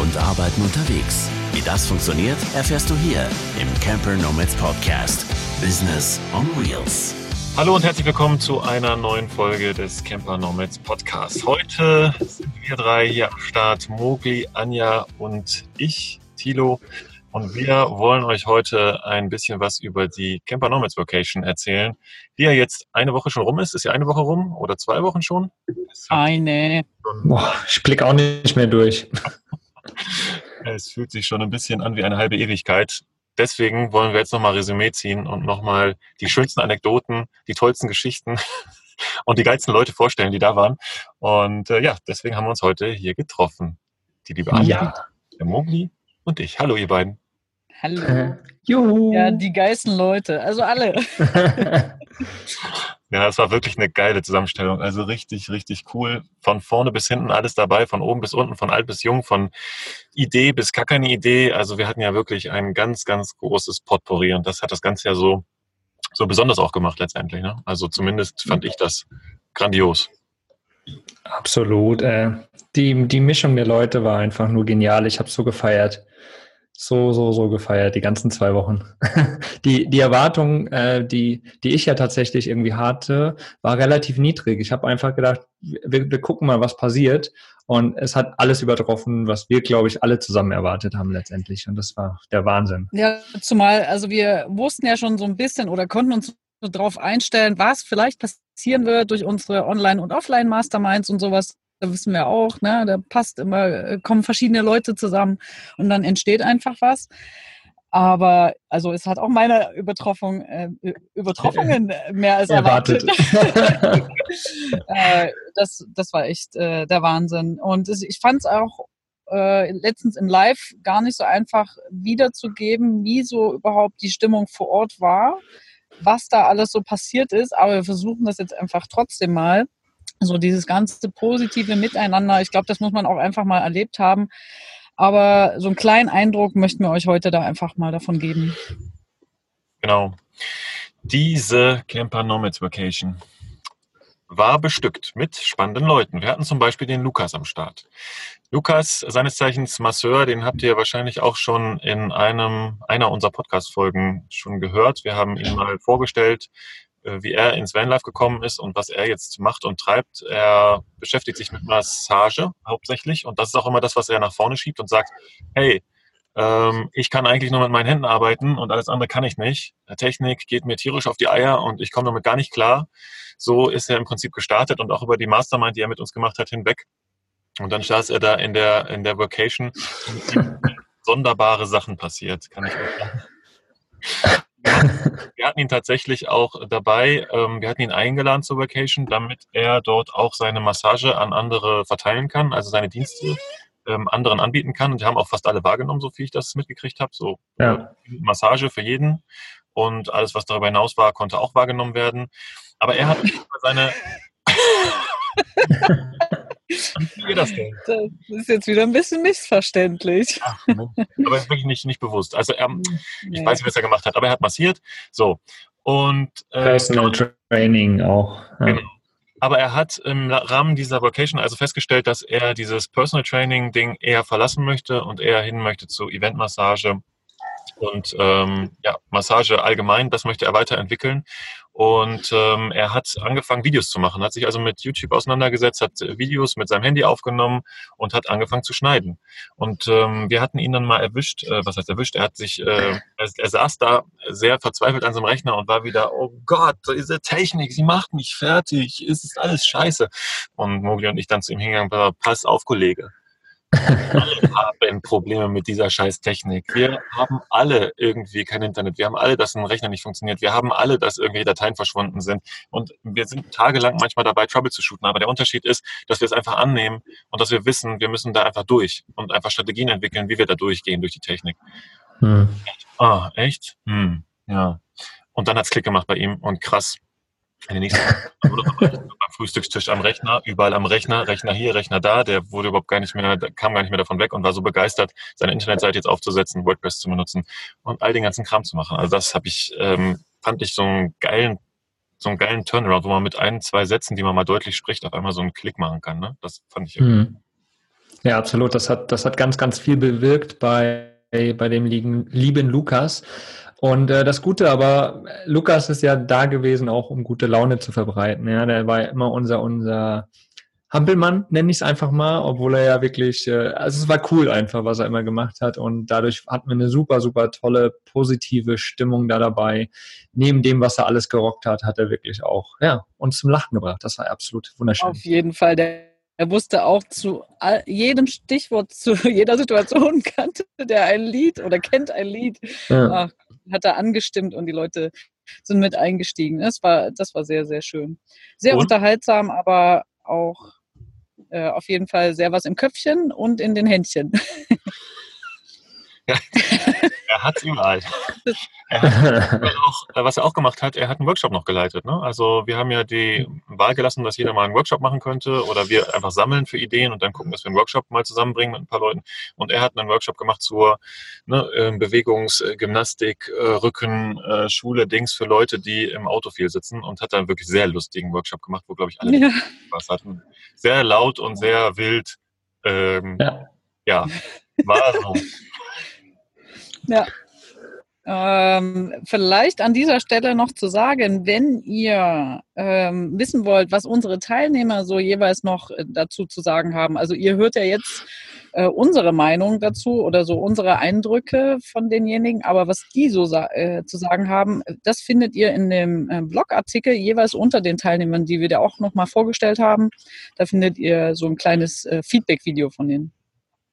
und Arbeiten unterwegs. Wie das funktioniert, erfährst du hier im Camper Nomads Podcast. Business on Wheels. Hallo und herzlich willkommen zu einer neuen Folge des Camper Nomads Podcasts. Heute sind wir drei hier am Start, Mogli, Anja und ich, Thilo. Und wir wollen euch heute ein bisschen was über die Camper Nomads Vacation erzählen, die ja jetzt eine Woche schon rum ist. Ist ja eine Woche rum oder zwei Wochen schon? Eine. Boah, ich blicke auch nicht mehr durch. Es fühlt sich schon ein bisschen an wie eine halbe Ewigkeit. Deswegen wollen wir jetzt nochmal Resümee ziehen und nochmal die schönsten Anekdoten, die tollsten Geschichten und die geilsten Leute vorstellen, die da waren. Und äh, ja, deswegen haben wir uns heute hier getroffen. Die liebe Anja, Ja. der Mogli und ich. Hallo, ihr beiden. Hallo. Äh, Juhu. Ja, die geilsten Leute, also alle. Ja, es war wirklich eine geile Zusammenstellung. Also richtig, richtig cool. Von vorne bis hinten alles dabei, von oben bis unten, von alt bis jung, von Idee bis gar keine Idee. Also wir hatten ja wirklich ein ganz, ganz großes Potpourri und das hat das Ganze ja so, so besonders auch gemacht letztendlich. Ne? Also zumindest fand ich das grandios. Absolut. Äh, die, die Mischung der Leute war einfach nur genial. Ich habe so gefeiert. So, so, so gefeiert, die ganzen zwei Wochen. Die, die Erwartung, äh, die, die ich ja tatsächlich irgendwie hatte, war relativ niedrig. Ich habe einfach gedacht, wir, wir gucken mal, was passiert. Und es hat alles übertroffen, was wir, glaube ich, alle zusammen erwartet haben letztendlich. Und das war der Wahnsinn. Ja, zumal, also wir wussten ja schon so ein bisschen oder konnten uns so drauf einstellen, was vielleicht passieren wird durch unsere Online- und Offline-Masterminds und sowas. Da wissen wir auch, ne, da passt immer, äh, kommen verschiedene Leute zusammen und dann entsteht einfach was. Aber also es hat auch meine Übertroffung, äh, Übertroffungen mehr als erwartet. äh, das, das war echt äh, der Wahnsinn. Und es, ich fand es auch äh, letztens im Live gar nicht so einfach wiederzugeben, wie so überhaupt die Stimmung vor Ort war, was da alles so passiert ist. Aber wir versuchen das jetzt einfach trotzdem mal. So dieses ganze positive Miteinander. Ich glaube, das muss man auch einfach mal erlebt haben. Aber so einen kleinen Eindruck möchten wir euch heute da einfach mal davon geben. Genau. Diese Camper Nomads Vacation war bestückt mit spannenden Leuten. Wir hatten zum Beispiel den Lukas am Start. Lukas, seines Zeichens Masseur, den habt ihr wahrscheinlich auch schon in einem, einer unserer Podcast-Folgen schon gehört. Wir haben ihn mal vorgestellt, wie er ins Vanlife gekommen ist und was er jetzt macht und treibt. Er beschäftigt sich mit Massage hauptsächlich und das ist auch immer das, was er nach vorne schiebt und sagt, hey, ähm, ich kann eigentlich nur mit meinen Händen arbeiten und alles andere kann ich nicht. Technik geht mir tierisch auf die Eier und ich komme damit gar nicht klar. So ist er im Prinzip gestartet und auch über die Mastermind, die er mit uns gemacht hat, hinweg. Und dann saß er da in der, in der ihm sonderbare Sachen passiert, kann ich euch sagen. Wir hatten ihn tatsächlich auch dabei. ähm, Wir hatten ihn eingeladen zur Vacation, damit er dort auch seine Massage an andere verteilen kann, also seine Dienste ähm, anderen anbieten kann. Und die haben auch fast alle wahrgenommen, so viel ich das mitgekriegt habe. So Ja. äh, Massage für jeden. Und alles, was darüber hinaus war, konnte auch wahrgenommen werden. Aber er hat seine. Wie geht das denn? Das ist jetzt wieder ein bisschen missverständlich. Ach, Mensch. Aber ist wirklich nicht, nicht bewusst. Also er, ich Nee. weiß nicht, was er gemacht hat, aber er hat massiert. So. Und äh, Personal Training auch. Ja. Genau. Aber er hat im Rahmen dieser Vacation also festgestellt, dass er dieses Personal Training Ding eher verlassen möchte und eher hin möchte zu Eventmassage und ähm, ja, Massage allgemein. Das möchte er weiterentwickeln. Und ähm, er hat angefangen, Videos zu machen, hat sich also mit YouTube auseinandergesetzt, hat äh, Videos mit seinem Handy aufgenommen und hat angefangen zu schneiden. Und ähm, wir hatten ihn dann mal erwischt, äh, was heißt erwischt? Er hat sich, äh, er, er saß da sehr verzweifelt an seinem Rechner und war wieder, oh Gott, diese Technik, sie macht mich fertig, es ist alles scheiße. Und Mogli und ich dann zu ihm hingegangen, pass auf, Kollege. Wir haben Probleme mit dieser scheiß Technik. Wir haben alle irgendwie kein Internet. Wir haben alle, dass ein Rechner nicht funktioniert. Wir haben alle, dass irgendwelche Dateien verschwunden sind. Und wir sind tagelang manchmal dabei, Trouble zu shooten. Aber der Unterschied ist, dass wir es einfach annehmen und dass wir wissen, wir müssen da einfach durch und einfach Strategien entwickeln, wie wir da durchgehen durch die Technik. Hm. Ah, echt? Hm, ja. Und dann hat's Klick gemacht bei ihm und krass. In den nächsten Frühstückstisch am Rechner, überall am Rechner, Rechner hier, Rechner da, der wurde überhaupt gar nicht mehr, kam gar nicht mehr davon weg und war so begeistert, seine Internetseite jetzt aufzusetzen, WordPress zu benutzen und all den ganzen Kram zu machen. Also das habe ich, ähm, fand ich so einen geilen, so einen geilen Turnaround, wo man mit ein, zwei Sätzen, die man mal deutlich spricht, auf einmal so einen Klick machen kann. Ne? Das fand ich. Hm. Ja, absolut. Das hat, das hat ganz, ganz viel bewirkt bei, bei dem lieben Lukas. Und äh, das Gute aber, Lukas ist ja da gewesen, auch um gute Laune zu verbreiten. Ja, der war immer unser, unser Hampelmann, nenne ich es einfach mal, obwohl er ja wirklich, äh, also es war cool einfach, was er immer gemacht hat. Und dadurch hatten wir eine super, super tolle, positive Stimmung da dabei. Neben dem, was er alles gerockt hat, hat er wirklich auch, ja, uns zum Lachen gebracht. Das war absolut wunderschön. Auf jeden Fall. Der er wusste auch zu jedem Stichwort, zu jeder Situation kannte der ein Lied oder kennt ein Lied. Ja. Ach, hat er angestimmt und die Leute sind mit eingestiegen. Das war, das war sehr, sehr schön. Sehr und? unterhaltsam, aber auch äh, auf jeden Fall sehr was im Köpfchen und in den Händchen. Er hat es überall. Er hat auch, was er auch gemacht hat, er hat einen Workshop noch geleitet. Ne? Also wir haben ja die Wahl gelassen, dass jeder mal einen Workshop machen könnte oder wir einfach sammeln für Ideen und dann gucken, dass wir einen Workshop mal zusammenbringen mit ein paar Leuten. Und er hat einen Workshop gemacht zur ne, ähm, Bewegungsgymnastik, äh, Rücken, äh, Schule, Dings für Leute, die im Auto viel sitzen und hat dann wirklich sehr lustigen Workshop gemacht, wo, glaube ich, alle ja. was hatten. Sehr laut und sehr wild. Ähm, ja. ja, war so. Ja. Ähm, vielleicht an dieser Stelle noch zu sagen, wenn ihr ähm, wissen wollt, was unsere Teilnehmer so jeweils noch äh, dazu zu sagen haben. Also ihr hört ja jetzt äh, unsere Meinung dazu oder so unsere Eindrücke von denjenigen, aber was die so sa äh, zu sagen haben, das findet ihr in dem äh, Blogartikel jeweils unter den Teilnehmern, die wir da auch nochmal vorgestellt haben. Da findet ihr so ein kleines äh, Feedback-Video von denen.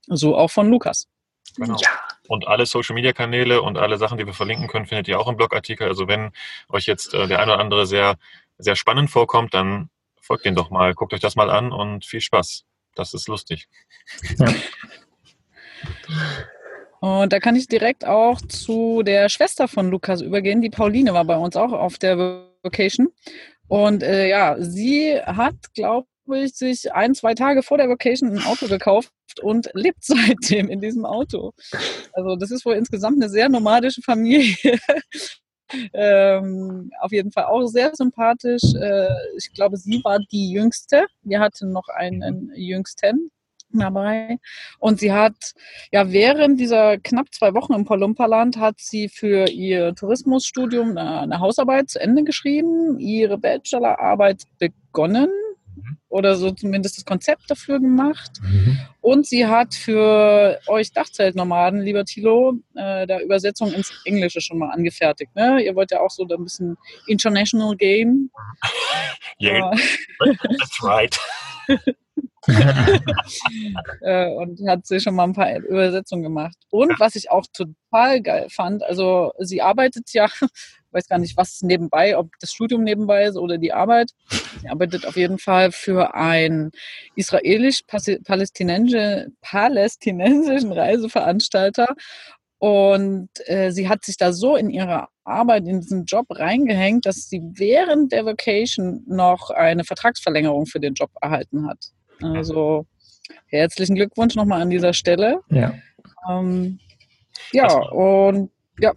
So auch von Lukas. Genau. Ja. Und alle Social Media Kanäle und alle Sachen, die wir verlinken können, findet ihr auch im Blogartikel. Also wenn euch jetzt äh, der eine oder andere sehr, sehr spannend vorkommt, dann folgt den doch mal, guckt euch das mal an und viel Spaß. Das ist lustig. Ja. Und da kann ich direkt auch zu der Schwester von Lukas übergehen. Die Pauline war bei uns auch auf der Vocation. Und äh, ja, sie hat, glaube ich, sich ein, zwei Tage vor der Vocation ein Auto gekauft und lebt seitdem in diesem Auto. Also das ist wohl insgesamt eine sehr nomadische Familie. ähm, auf jeden Fall auch sehr sympathisch. Äh, ich glaube, sie war die Jüngste. Wir hatten noch einen Jüngsten dabei. Und sie hat, ja, während dieser knapp zwei Wochen im Palumpaland hat sie für ihr Tourismusstudium eine, eine Hausarbeit zu Ende geschrieben, ihre Bachelorarbeit begonnen oder so zumindest das Konzept dafür gemacht. Mhm. Und sie hat für euch Dachzeltnomaden, lieber Thilo, äh, der Übersetzung ins Englische schon mal angefertigt. Ne? Ihr wollt ja auch so ein bisschen international game. Yeah, that's right. Äh, und hat sie schon mal ein paar Übersetzungen gemacht. Und was ich auch total geil fand, also sie arbeitet ja, weiß gar nicht, was nebenbei, ob das Studium nebenbei ist oder die Arbeit. Sie arbeitet auf jeden Fall für einen israelisch-palästinensischen Reiseveranstalter. Und äh, sie hat sich da so in ihrer Arbeit, in diesen Job reingehängt, dass sie während der Vacation noch eine Vertragsverlängerung für den Job erhalten hat. Also herzlichen Glückwunsch nochmal an dieser Stelle. Ja. Ähm, ja, und ja.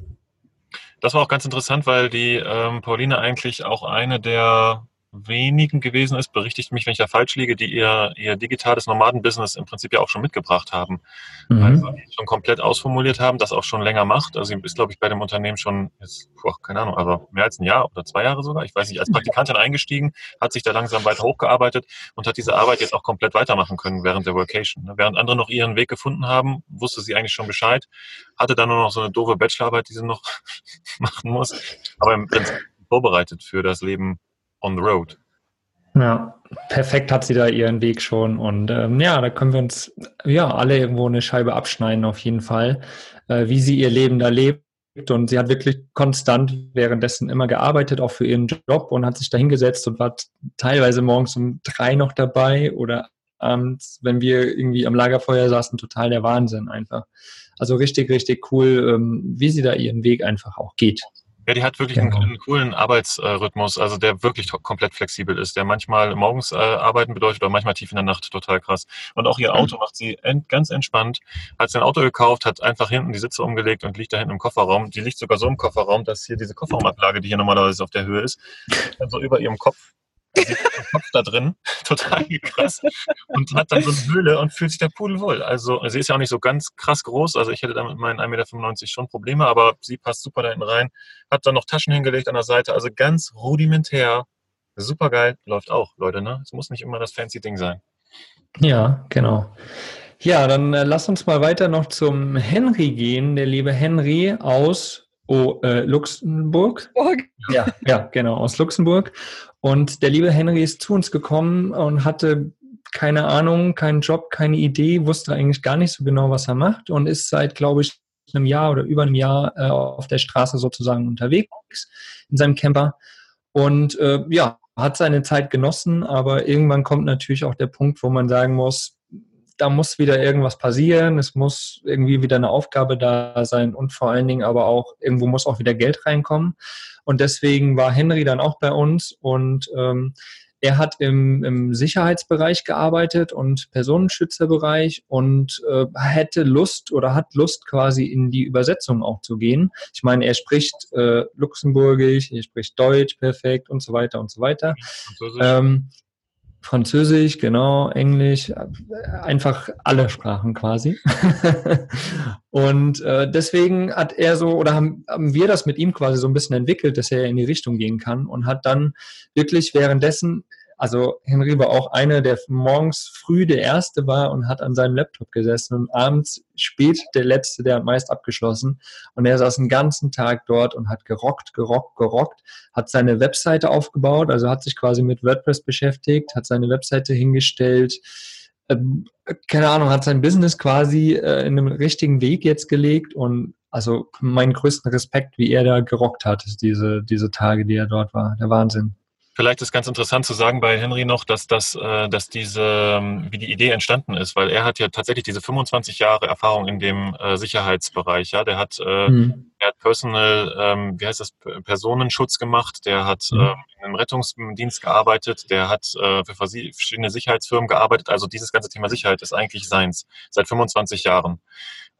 Das war auch ganz interessant, weil die ähm, Pauline eigentlich auch eine der wenigen gewesen ist, berichtigt mich, wenn ich da falsch liege, die ihr, ihr digitales Nomadenbusiness im Prinzip ja auch schon mitgebracht haben. Mhm. Also schon komplett ausformuliert haben, das auch schon länger macht. Also sie ist, glaube ich, bei dem Unternehmen schon, jetzt, boah, keine Ahnung, aber mehr als ein Jahr oder zwei Jahre sogar, ich weiß nicht, als Praktikantin eingestiegen, hat sich da langsam weiter hochgearbeitet und hat diese Arbeit jetzt auch komplett weitermachen können während der Workation. Während andere noch ihren Weg gefunden haben, wusste sie eigentlich schon Bescheid, hatte dann nur noch so eine doofe Bachelorarbeit, die sie noch machen muss, aber im Prinzip vorbereitet für das Leben on the road. Ja, perfekt hat sie da ihren Weg schon. Und ähm, ja, da können wir uns ja alle irgendwo eine Scheibe abschneiden, auf jeden Fall, äh, wie sie ihr Leben da lebt. Und sie hat wirklich konstant währenddessen immer gearbeitet, auch für ihren Job und hat sich da hingesetzt und war teilweise morgens um drei noch dabei oder abends, wenn wir irgendwie am Lagerfeuer saßen, total der Wahnsinn einfach. Also richtig, richtig cool, ähm, wie sie da ihren Weg einfach auch geht. Ja, die hat wirklich genau. einen, einen, coolen Arbeitsrhythmus, also der wirklich komplett flexibel ist, der manchmal morgens äh, arbeiten bedeutet oder manchmal tief in der Nacht, total krass. Und auch ihr Auto macht sie ent, ganz entspannt. Hat sein Auto gekauft, hat einfach hinten die Sitze umgelegt und liegt da hinten im Kofferraum. Die liegt sogar so im Kofferraum, dass hier diese Kofferraumablage, die hier normalerweise auf der Höhe ist, dann so über ihrem Kopf den Kopf da drin, total krass, und hat dann so eine Höhle und fühlt sich der Pudel wohl. Also sie ist ja auch nicht so ganz krass groß, also ich hätte da mit meinen 1,95 Meter schon Probleme, aber sie passt super da hinten rein, hat dann noch Taschen hingelegt an der Seite, also ganz rudimentär, super geil, läuft auch, Leute, ne? Es muss nicht immer das fancy Ding sein. Ja, genau. Ja, dann äh, lass uns mal weiter noch zum Henry gehen, der liebe Henry aus oh, äh, Luxemburg. Ja, ja, genau, aus Luxemburg. Und der liebe Henry ist zu uns gekommen und hatte keine Ahnung, keinen Job, keine Idee, wusste eigentlich gar nicht so genau, was er macht und ist seit, glaube ich, einem Jahr oder über einem Jahr äh, auf der Straße sozusagen unterwegs in seinem Camper. Und äh, ja, hat seine Zeit genossen, aber irgendwann kommt natürlich auch der Punkt, wo man sagen muss, da muss wieder irgendwas passieren, es muss irgendwie wieder eine Aufgabe da sein und vor allen Dingen aber auch irgendwo muss auch wieder Geld reinkommen. Und deswegen war Henry dann auch bei uns und ähm, er hat im, im Sicherheitsbereich gearbeitet und Personenschützerbereich und äh, hätte Lust oder hat Lust quasi in die Übersetzung auch zu gehen. Ich meine, er spricht äh, Luxemburgisch, er spricht Deutsch perfekt und so weiter und so weiter. Ähm, Französisch, genau, Englisch, einfach alle Sprachen quasi. und äh, deswegen hat er so, oder haben, haben wir das mit ihm quasi so ein bisschen entwickelt, dass er in die Richtung gehen kann und hat dann wirklich währenddessen also Henry war auch einer, der morgens früh der Erste war und hat an seinem Laptop gesessen und abends spät der Letzte, der meist abgeschlossen. Und er saß den ganzen Tag dort und hat gerockt, gerockt, gerockt, hat seine Webseite aufgebaut, also hat sich quasi mit WordPress beschäftigt, hat seine Webseite hingestellt, ähm, keine Ahnung, hat sein Business quasi äh, in einem richtigen Weg jetzt gelegt und also meinen größten Respekt, wie er da gerockt hat, diese, diese Tage, die er dort war. Der Wahnsinn. Vielleicht ist ganz interessant zu sagen bei Henry noch, dass das, äh, dass diese, ähm, wie die Idee entstanden ist, weil er hat ja tatsächlich diese 25 Jahre Erfahrung in dem äh, Sicherheitsbereich. Ja, der hat, äh, mhm. der hat Personal, ähm, wie heißt das, Personenschutz gemacht, der hat mhm. äh, in einem Rettungsdienst gearbeitet, der hat für verschiedene Sicherheitsfirmen gearbeitet. Also dieses ganze Thema Sicherheit ist eigentlich seins seit 25 Jahren.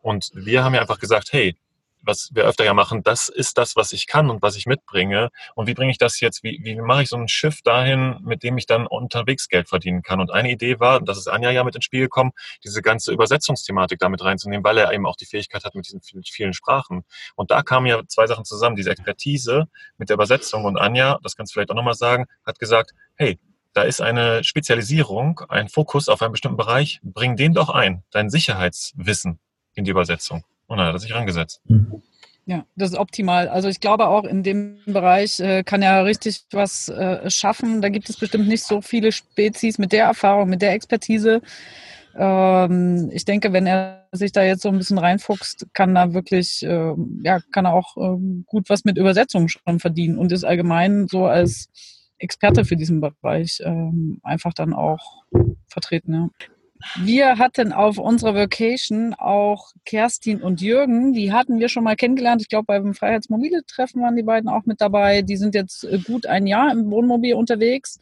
Und wir haben ja einfach gesagt, hey, was wir öfter ja machen, das ist das, was ich kann und was ich mitbringe. Und wie bringe ich das jetzt, wie, wie mache ich so ein Schiff dahin, mit dem ich dann unterwegs Geld verdienen kann? Und eine Idee war, das ist Anja ja mit ins Spiel gekommen, diese ganze Übersetzungsthematik damit reinzunehmen, weil er eben auch die Fähigkeit hat mit diesen vielen Sprachen. Und da kamen ja zwei Sachen zusammen, diese Expertise mit der Übersetzung. Und Anja, das kannst du vielleicht auch nochmal sagen, hat gesagt, hey, da ist eine Spezialisierung, ein Fokus auf einen bestimmten Bereich, bring den doch ein, dein Sicherheitswissen in die Übersetzung. Und dann hat er sich rangesetzt. Mhm. Ja, das ist optimal. Also ich glaube auch in dem Bereich äh, kann er richtig was äh, schaffen. Da gibt es bestimmt nicht so viele Spezies mit der Erfahrung, mit der Expertise. Ähm, ich denke, wenn er sich da jetzt so ein bisschen reinfuchst, kann er wirklich, äh, ja, kann er auch ähm, gut was mit Übersetzung schon verdienen und ist allgemein so als Experte für diesen Bereich ähm, einfach dann auch vertreten. Ja. Wir hatten auf unserer Vacation auch Kerstin und Jürgen. Die hatten wir schon mal kennengelernt. Ich glaube, beim Freiheitsmobile-Treffen waren die beiden auch mit dabei. Die sind jetzt äh, gut ein Jahr im Wohnmobil unterwegs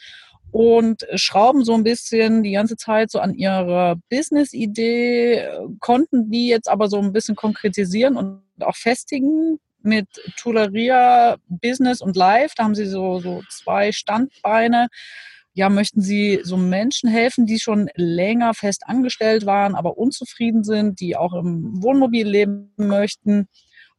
und schrauben so ein bisschen die ganze Zeit so an ihrer Business-Idee, konnten die jetzt aber so ein bisschen konkretisieren und auch festigen mit Tuleria Business und Live. Da haben sie so, so zwei Standbeine ja, möchten Sie so Menschen helfen, die schon länger fest angestellt waren, aber unzufrieden sind, die auch im Wohnmobil leben möchten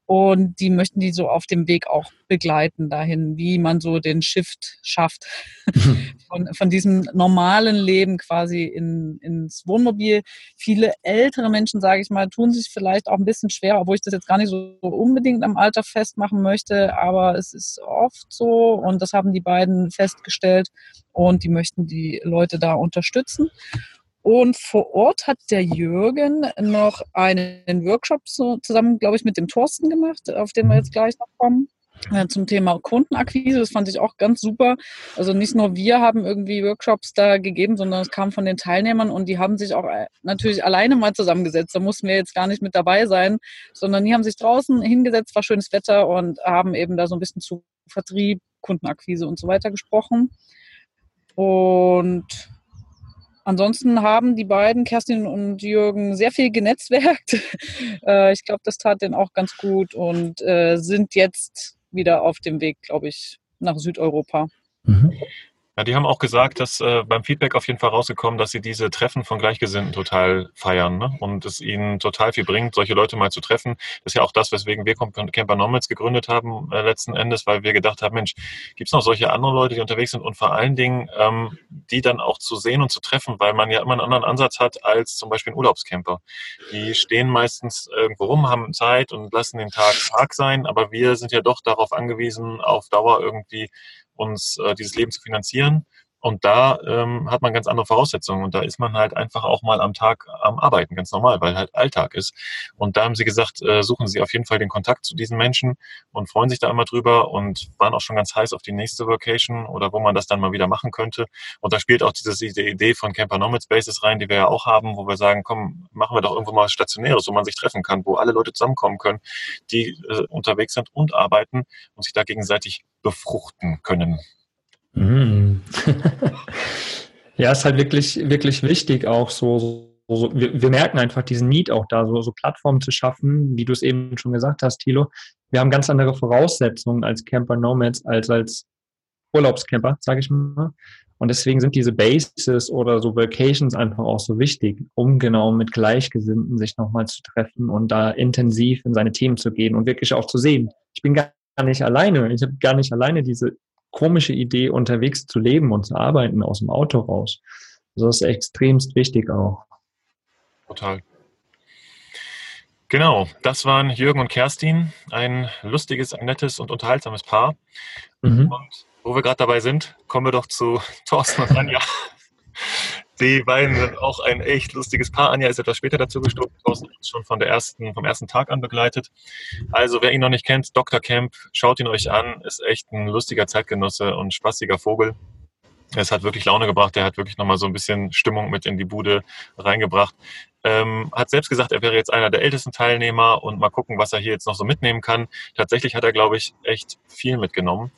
und die möchten die so auf dem Weg auch begleiten dahin, wie man so den Shift schafft von, von diesem normalen Leben quasi in, ins Wohnmobil. Viele ältere Menschen, sage ich mal, tun sich vielleicht auch ein bisschen schwer, obwohl ich das jetzt gar nicht so unbedingt am Alter festmachen möchte, aber es ist oft so und das haben die beiden festgestellt und die möchten die Leute da unterstützen. Und vor Ort hat der Jürgen noch einen Workshop zusammen, glaube ich, mit dem Thorsten gemacht, auf den wir jetzt gleich noch kommen äh, zum Thema Kundenakquise. Das fand ich auch ganz super. Also nicht nur wir haben irgendwie Workshops da gegeben, sondern es kam von den Teilnehmern und die haben sich auch äh, natürlich alleine mal zusammengesetzt. Da mussten wir jetzt gar nicht mit dabei sein, sondern die haben sich draußen hingesetzt, war schönes Wetter und haben eben da so ein bisschen zu Vertrieb, Kundenakquise und so weiter gesprochen. Und Ansonsten haben die beiden, Kerstin und Jürgen, sehr viel genetzwerkt. Äh, ich glaube, das tat denen auch ganz gut und äh, sind jetzt wieder auf dem Weg, glaube ich, nach Südeuropa. Mhm. Ja, die haben auch gesagt, dass äh, beim Feedback auf jeden Fall rausgekommen, dass sie diese Treffen von Gleichgesinnten total feiern ne? und es ihnen total viel bringt, solche Leute mal zu treffen. Das ist ja auch das, weswegen wir Camper Nomads gegründet haben äh, letzten Endes, weil wir gedacht haben, Mensch, gibt es noch solche anderen Leute, die unterwegs sind und vor allen Dingen ähm, die dann auch zu sehen und zu treffen, weil man ja immer einen anderen Ansatz hat als zum Beispiel ein Urlaubscamper. Die stehen meistens irgendwo rum, haben Zeit und lassen den Tag Tag sein, aber wir sind ja doch darauf angewiesen, auf Dauer irgendwie uns äh, dieses Leben zu finanzieren. Und da ähm, hat man ganz andere Voraussetzungen und da ist man halt einfach auch mal am Tag am Arbeiten, ganz normal, weil halt Alltag ist. Und da haben sie gesagt, äh, suchen sie auf jeden Fall den Kontakt zu diesen Menschen und freuen sich da immer drüber und waren auch schon ganz heiß auf die nächste Vacation oder wo man das dann mal wieder machen könnte. Und da spielt auch diese, diese Idee von Camper Nomad Spaces rein, die wir ja auch haben, wo wir sagen, komm, machen wir doch irgendwo mal Stationäres, wo man sich treffen kann, wo alle Leute zusammenkommen können, die äh, unterwegs sind und arbeiten und sich da gegenseitig befruchten können. Mm. ja, ist halt wirklich, wirklich wichtig, auch so, so, so wir, wir, merken einfach diesen Need auch da, so, so Plattformen zu schaffen, wie du es eben schon gesagt hast, Thilo. Wir haben ganz andere Voraussetzungen als Camper Nomads, als als Urlaubscamper, sage ich mal. Und deswegen sind diese Bases oder so Vacations einfach auch so wichtig, um genau mit Gleichgesinnten sich nochmal zu treffen und da intensiv in seine Themen zu gehen und wirklich auch zu sehen. Ich bin gar nicht alleine. Ich habe gar nicht alleine diese komische Idee, unterwegs zu leben und zu arbeiten aus dem Auto raus. Also das ist extremst wichtig auch. Total. Genau, das waren Jürgen und Kerstin, ein lustiges, ein nettes und unterhaltsames Paar. Mhm. Und wo wir gerade dabei sind, kommen wir doch zu Thorsten und Anja. Die beiden sind auch ein echt lustiges Paar. Anja ist etwas später dazu gestoßen, schon von der ersten, vom ersten Tag an begleitet. Also wer ihn noch nicht kennt, Dr. Camp, schaut ihn euch an, ist echt ein lustiger Zeitgenosse und spaßiger Vogel. Es hat wirklich Laune gebracht, er hat wirklich nochmal so ein bisschen Stimmung mit in die Bude reingebracht. Ähm, hat selbst gesagt, er wäre jetzt einer der ältesten Teilnehmer und mal gucken, was er hier jetzt noch so mitnehmen kann. Tatsächlich hat er, glaube ich, echt viel mitgenommen.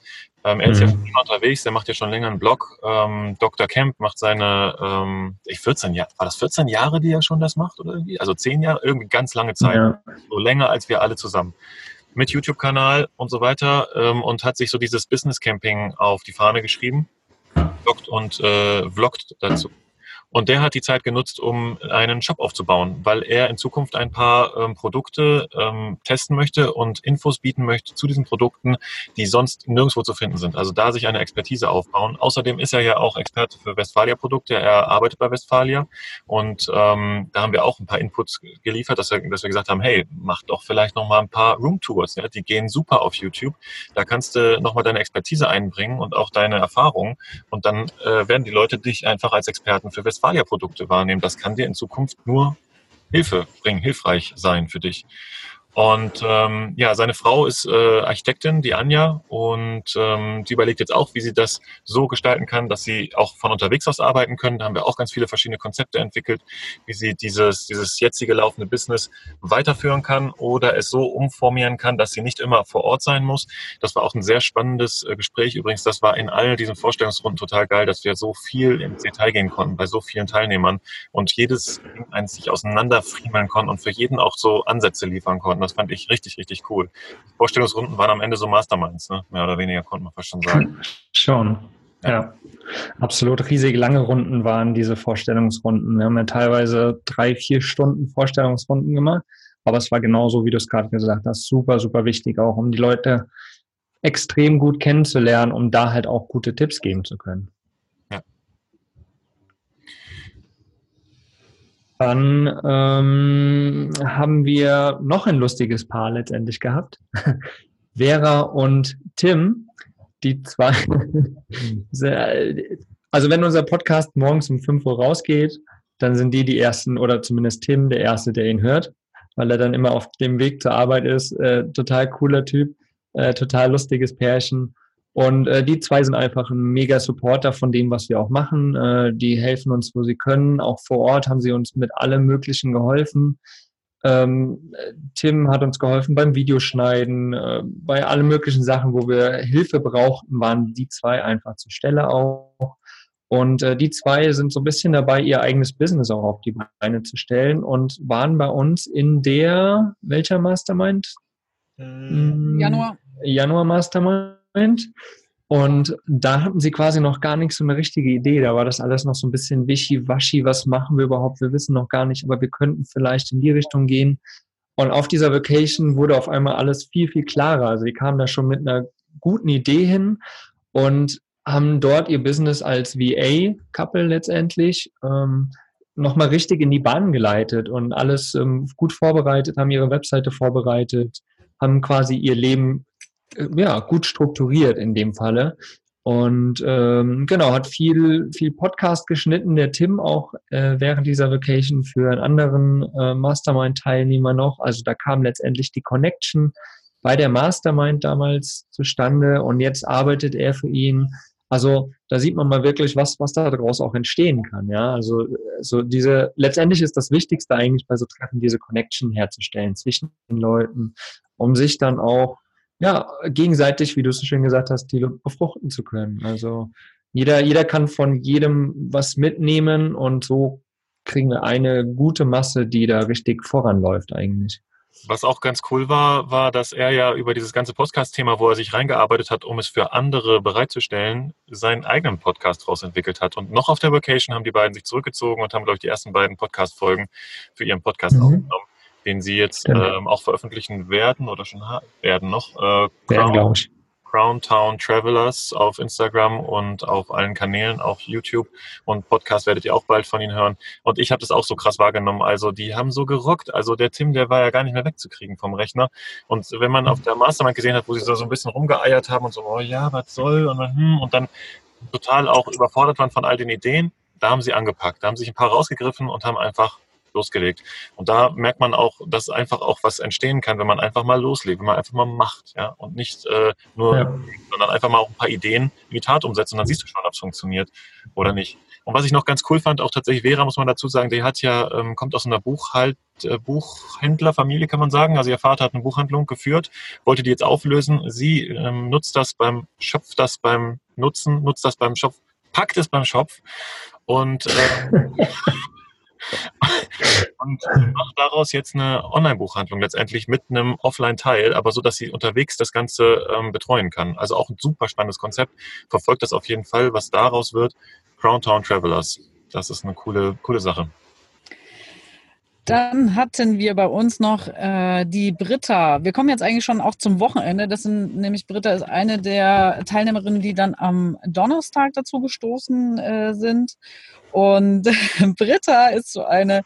Ähm, er ist mhm. ja schon immer unterwegs, der macht ja schon länger einen Blog. Ähm, Dr. Kemp macht seine, ähm, ich 14 Jahre, war das 14 Jahre, die er schon das macht oder irgendwie? Also 10 Jahre, irgendwie ganz lange Zeit. Ja. So länger als wir alle zusammen. Mit YouTube-Kanal und so weiter ähm, und hat sich so dieses Business Camping auf die Fahne geschrieben. Bloggt und äh, vloggt dazu. Und der hat die Zeit genutzt, um einen Shop aufzubauen, weil er in Zukunft ein paar ähm, Produkte ähm, testen möchte und Infos bieten möchte zu diesen Produkten, die sonst nirgendwo zu finden sind. Also da sich eine Expertise aufbauen. Außerdem ist er ja auch Experte für Westfalia-Produkte. Er arbeitet bei Westfalia und ähm, da haben wir auch ein paar Inputs geliefert, dass wir, dass wir gesagt haben, hey, mach doch vielleicht noch mal ein paar Roomtours. Ja? Die gehen super auf YouTube. Da kannst du noch mal deine Expertise einbringen und auch deine Erfahrung und dann äh, werden die Leute dich einfach als Experten für Westfalia Westfalia-Produkte wahrnehmen. Das kann dir in Zukunft nur Hilfe bringen, hilfreich sein für dich. Und ähm, ja, seine Frau ist äh, Architektin, die Anja, und ähm, die überlegt jetzt auch, wie sie das so gestalten kann, dass sie auch von unterwegs aus arbeiten können. Da haben wir auch ganz viele verschiedene Konzepte entwickelt, wie sie dieses, dieses jetzige laufende Business weiterführen kann oder es so umformieren kann, dass sie nicht immer vor Ort sein muss. Das war auch ein sehr spannendes äh, Gespräch. Übrigens, das war in all diesen Vorstellungsrunden total geil, dass wir so viel ins Detail gehen konnten bei so vielen Teilnehmern und jedes eins sich auseinanderfriemeln konnten und für jeden auch so Ansätze liefern konnten. Das fand ich richtig, richtig cool. Die Vorstellungsrunden waren am Ende so Masterminds, ne? mehr oder weniger, konnte man fast schon sagen. Schon. Ja. ja. absolut riesig lange Runden waren diese Vorstellungsrunden. Wir haben ja teilweise drei, vier Stunden Vorstellungsrunden gemacht, aber es war genauso, wie du es gerade gesagt hast, super, super wichtig auch, um die Leute extrem gut kennenzulernen, um da halt auch gute Tipps geben zu können. Dann ähm, haben wir noch ein lustiges Paar letztendlich gehabt. Vera und Tim, die zwei. also wenn unser Podcast morgens um 5 Uhr rausgeht, dann sind die die ersten oder zumindest Tim der erste, der ihn hört, weil er dann immer auf dem Weg zur Arbeit ist. Äh, total cooler Typ, äh, total lustiges Pärchen. Und äh, die zwei sind einfach ein mega Supporter von dem, was wir auch machen. Äh, die helfen uns, wo sie können. Auch vor Ort haben sie uns mit allem Möglichen geholfen. Ähm, Tim hat uns geholfen beim Videoschneiden, äh, bei allen möglichen Sachen, wo wir Hilfe brauchten, waren die zwei einfach zur Stelle auch. Und äh, die zwei sind so ein bisschen dabei, ihr eigenes Business auch auf die Beine zu stellen und waren bei uns in der, welcher Mastermind? Januar. Januar Mastermind. Und da hatten sie quasi noch gar nicht so eine richtige Idee. Da war das alles noch so ein bisschen wischiwaschi. Was machen wir überhaupt? Wir wissen noch gar nicht, aber wir könnten vielleicht in die Richtung gehen. Und auf dieser Vacation wurde auf einmal alles viel, viel klarer. Also die kamen da schon mit einer guten Idee hin und haben dort ihr Business als VA-Couple letztendlich ähm, nochmal richtig in die Bahn geleitet und alles ähm, gut vorbereitet, haben ihre Webseite vorbereitet, haben quasi ihr Leben ja, gut strukturiert in dem Falle. Und ähm, genau, hat viel, viel Podcast geschnitten, der Tim auch äh, während dieser Vacation für einen anderen äh, Mastermind-Teilnehmer noch. Also da kam letztendlich die Connection bei der Mastermind damals zustande und jetzt arbeitet er für ihn. Also da sieht man mal wirklich, was, was da daraus auch entstehen kann. Ja, also so diese, letztendlich ist das Wichtigste eigentlich bei so Treffen, diese Connection herzustellen zwischen den Leuten, um sich dann auch ja, gegenseitig, wie du so schön gesagt hast, die befruchten zu können. Also jeder, jeder kann von jedem was mitnehmen und so kriegen wir eine gute Masse, die da richtig voranläuft eigentlich. Was auch ganz cool war, war, dass er ja über dieses ganze Podcast-Thema, wo er sich reingearbeitet hat, um es für andere bereitzustellen, seinen eigenen Podcast rausentwickelt hat. Und noch auf der Vacation haben die beiden sich zurückgezogen und haben, glaube ich, die ersten beiden Podcast-Folgen für ihren Podcast mhm. aufgenommen den Sie jetzt genau. ähm, auch veröffentlichen werden oder schon werden noch. Äh, werden, glaube ich. Crown Town Travelers auf Instagram und auf allen Kanälen, auf YouTube und Podcast werdet ihr auch bald von ihnen hören. Und ich habe das auch so krass wahrgenommen. Also die haben so gerockt. Also der Tim, der war ja gar nicht mehr wegzukriegen vom Rechner. Und wenn man auf der Mastermind gesehen hat, wo sie so, so ein bisschen rumgeeiert haben und so, oh ja, was soll und dann, hm, und dann total auch überfordert waren von all den Ideen, da haben sie angepackt. Da haben sich ein paar rausgegriffen und haben einfach losgelegt. Und da merkt man auch, dass einfach auch was entstehen kann, wenn man einfach mal loslegt, wenn man einfach mal macht, ja, und nicht äh, nur, ja. sondern einfach mal auch ein paar Ideen in die Tat umsetzt und dann siehst du schon, ob es funktioniert oder nicht. Und was ich noch ganz cool fand, auch tatsächlich Vera, muss man dazu sagen, die hat ja, ähm, kommt aus einer Buchhalt, äh, Buchhändlerfamilie, kann man sagen. Also ihr Vater hat eine Buchhandlung geführt, wollte die jetzt auflösen. Sie ähm, nutzt das beim, schöpft das beim Nutzen, nutzt das beim Schopf, packt es beim Schopf und äh, und macht daraus jetzt eine Online-Buchhandlung letztendlich mit einem Offline-Teil, aber so, dass sie unterwegs das Ganze ähm, betreuen kann. Also auch ein super spannendes Konzept. Verfolgt das auf jeden Fall, was daraus wird. Crown Town Travelers. Das ist eine coole, coole Sache. Dann hatten wir bei uns noch äh, die Britta. Wir kommen jetzt eigentlich schon auch zum Wochenende. Das sind nämlich Britta ist eine der Teilnehmerinnen, die dann am Donnerstag dazu gestoßen äh, sind. Und Britta ist so eine,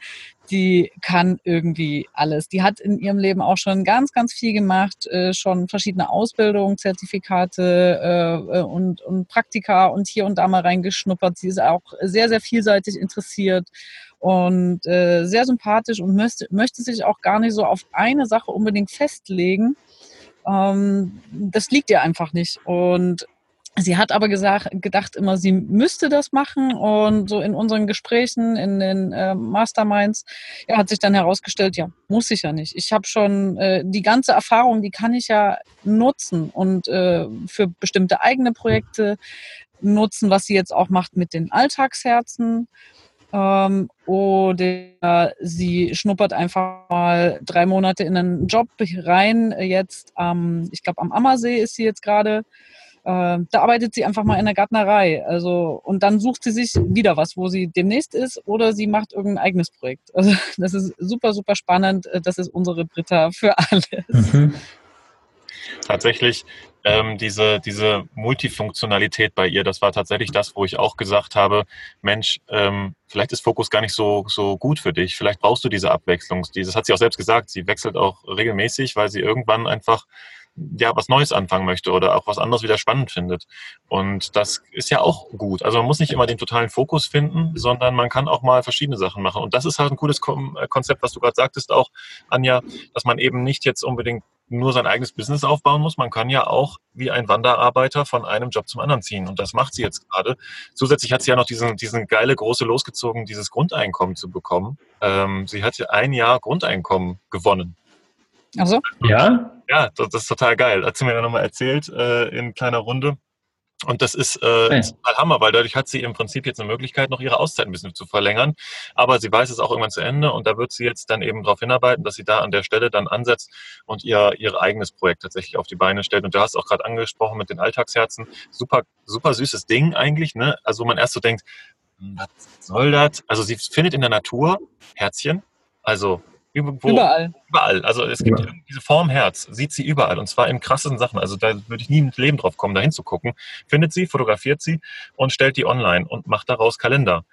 die kann irgendwie alles. Die hat in ihrem Leben auch schon ganz, ganz viel gemacht, äh, schon verschiedene Ausbildungen, Zertifikate äh, äh, und, und Praktika und hier und da mal reingeschnuppert. Sie ist auch sehr, sehr vielseitig interessiert und äh, sehr sympathisch und möchte, möchte sich auch gar nicht so auf eine Sache unbedingt festlegen. Ähm, das liegt ihr einfach nicht. Und Sie hat aber gesagt, gedacht immer, sie müsste das machen und so in unseren Gesprächen, in den äh, Masterminds, ja, hat sich dann herausgestellt, ja, muss ich ja nicht. Ich habe schon äh, die ganze Erfahrung, die kann ich ja nutzen und äh, für bestimmte eigene Projekte nutzen, was sie jetzt auch macht mit den Alltagsherzen. Ähm, oder sie schnuppert einfach mal drei Monate in einen Job rein. Jetzt, ähm, ich glaube, am Ammersee ist sie jetzt gerade äh, da arbeitet sie einfach mal in der Gärtnerei. Also, und dann sucht sie sich wieder was, wo sie demnächst ist, oder sie macht irgendein eigenes Projekt. Also, das ist super, super spannend. Äh, das ist unsere Britta für alles. Mhm. Tatsächlich, ähm, diese, diese Multifunktionalität bei ihr, das war tatsächlich das, wo ich auch gesagt habe, Mensch, ähm, vielleicht ist Fokus gar nicht so, so gut für dich. Vielleicht brauchst du diese Abwechslung. Das hat sie auch selbst gesagt. Sie wechselt auch regelmäßig, weil sie irgendwann einfach ja was Neues anfangen möchte oder auch was anderes wieder spannend findet. Und das ist ja auch gut. Also man muss nicht immer den totalen Fokus finden, sondern man kann auch mal verschiedene Sachen machen. Und das ist halt ein cooles äh, Konzept, was du gerade sagtest auch, Anja, dass man eben nicht jetzt unbedingt nur sein eigenes Business aufbauen muss. Man kann ja auch wie ein Wanderarbeiter von einem Job zum anderen ziehen. Und das macht sie jetzt gerade. Zusätzlich hat sie ja noch diesen, diesen geile große losgezogen, dieses Grundeinkommen zu bekommen. Ähm, sie hat ja ein Jahr Grundeinkommen gewonnen. Also? Ja? Ja, das, das, ist total geil. Hat sie mir dann nochmal erzählt äh, in kleiner Runde. Und das ist äh, total Hammer, weil dadurch hat sie im Prinzip jetzt eine Möglichkeit, noch ihre Auszeit ein bisschen zu verlängern. Aber sie weiß es auch irgendwann zu Ende und da wird sie jetzt dann eben darauf hinarbeiten, dass sie da an der Stelle dann ansetzt und ihr, ihr eigenes Projekt tatsächlich auf die Beine stellt. Und du hast auch gerade angesprochen mit den Alltagsherzen. Super, super süßes Ding eigentlich, ne? Also man erst so denkt, hm, was soll das? Also sie findet in der Natur Herzchen, also Irgendwo, überall. Überall. Also es gibt ja. diese Form Herz, sieht sie überall und zwar in krassen Sachen. Also da würde ich nie im Leben drauf kommen, da hinzugucken. Findet sie, fotografiert sie und stellt die online und macht daraus Kalender.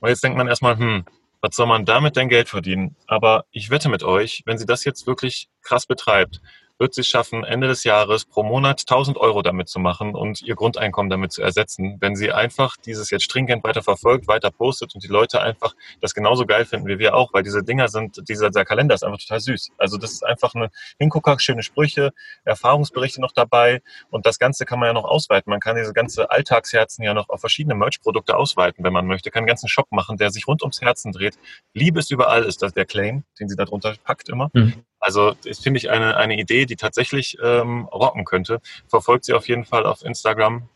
Und jetzt denkt man erstmal, hm, was soll man damit denn Geld verdienen? Aber ich wette mit euch, wenn sie das jetzt wirklich krass betreibt, wird sie schaffen, Ende des Jahres pro Monat 1000 Euro damit zu machen und ihr Grundeinkommen damit zu ersetzen, wenn sie einfach dieses jetzt stringent weiter verfolgt, weiter postet und die Leute einfach das genauso geil finden wie wir auch, weil diese Dinger sind, dieser, dieser Kalender ist einfach total süß. Also das ist einfach eine Hingucker, schöne Sprüche, Erfahrungsberichte noch dabei und das Ganze kann man ja noch ausweiten. Man kann diese ganze Alltagsherzen ja noch auf verschiedene Merch-Produkte ausweiten, wenn man möchte. Kann einen ganzen Shop machen, der sich rund ums Herzen dreht. Liebe ist überall ist das der Claim, den sie da drunter packt immer. Mhm. Also das finde ich eine, eine Idee, die tatsächlich ähm, rocken könnte. Verfolgt sie auf jeden Fall auf Instagram.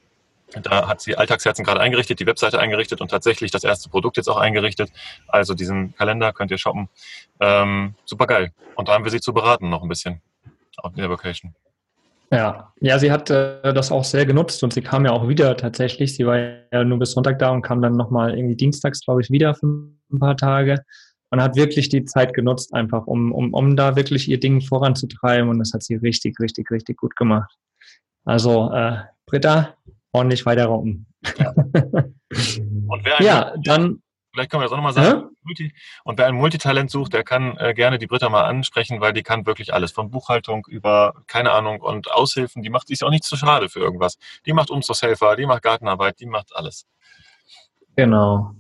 Da hat sie Alltagsherzen gerade eingerichtet, die Webseite eingerichtet und tatsächlich das erste Produkt jetzt auch eingerichtet. Also diesen Kalender könnt ihr shoppen. Ähm, super geil. Und da haben wir sie zu beraten noch ein bisschen auf der Vacation. Ja, ja, sie hat äh, das auch sehr genutzt und sie kam ja auch wieder tatsächlich. Sie war ja nur bis Sonntag da und kam dann nochmal irgendwie dienstags, glaube ich, wieder für ein paar Tage und hat wirklich die Zeit genutzt, einfach um, um, um da wirklich ihr Ding voranzutreiben. Und das hat sie richtig, richtig, richtig gut gemacht. Also, äh, Britta, ordentlich weiter rocken. Ja. Und wer ja, dann. Vielleicht können wir das auch nochmal sagen. Ja? Und wer ein Multitalent sucht, der kann äh, gerne die Britta mal ansprechen, weil die kann wirklich alles. Von Buchhaltung über, keine Ahnung, und Aushilfen. Die macht, ist auch nicht zu schade für irgendwas. Die macht Umzugshelfer, die macht Gartenarbeit, die macht alles. Genau.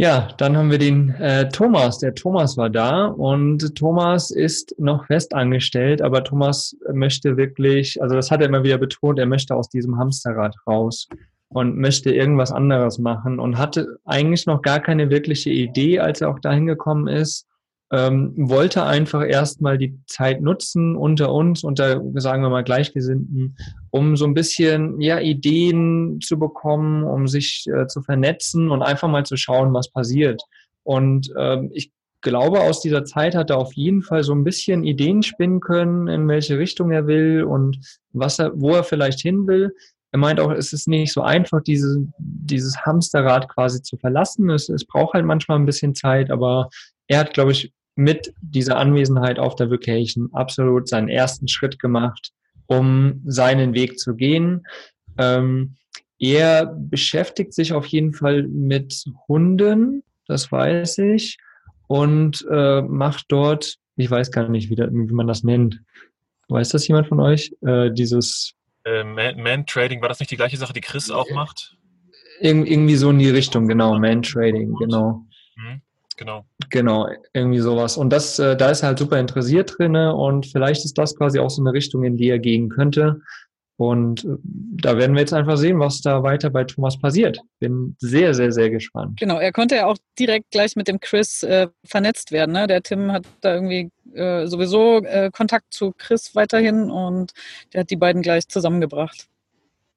Ja, dann haben wir den äh, Thomas. Der Thomas war da und Thomas ist noch festangestellt, aber Thomas möchte wirklich, also das hat er immer wieder betont, er möchte aus diesem Hamsterrad raus und möchte irgendwas anderes machen und hatte eigentlich noch gar keine wirkliche Idee, als er auch dahin gekommen ist ähm, wollte einfach erstmal die Zeit nutzen unter uns, unter, sagen wir mal, Gleichgesinnten, um so ein bisschen ja, Ideen zu bekommen, um sich äh, zu vernetzen und einfach mal zu schauen, was passiert. Und ähm, ich glaube, aus dieser Zeit hat er auf jeden Fall so ein bisschen Ideen spinnen können, in welche Richtung er will und was er, wo er vielleicht hin will. Er meint auch, es ist nicht so einfach, diese, dieses Hamsterrad quasi zu verlassen. Es, es braucht halt manchmal ein bisschen Zeit, aber er hat, glaube ich, mit dieser Anwesenheit auf der Vacation absolut seinen ersten Schritt gemacht, um seinen Weg zu gehen. Ähm, er beschäftigt sich auf jeden Fall mit Hunden, das weiß ich, und äh, macht dort, ich weiß gar nicht, wie, da, wie, man das nennt. Weiß das jemand von euch? Äh, dieses äh, Man-Trading, war das nicht die gleiche Sache, die Chris auch macht? Ir irgendwie so in die Richtung, genau, Man-Trading, genau. Mhm. Genau. Genau, irgendwie sowas. Und das, äh, da ist er halt super interessiert drin und vielleicht ist das quasi auch so eine Richtung, in die er gehen könnte. Und äh, da werden wir jetzt einfach sehen, was da weiter bei Thomas passiert. Bin sehr, sehr, sehr gespannt. Genau, er konnte ja auch direkt gleich mit dem Chris äh, vernetzt werden. Ne? Der Tim hat da irgendwie äh, sowieso äh, Kontakt zu Chris weiterhin und der hat die beiden gleich zusammengebracht.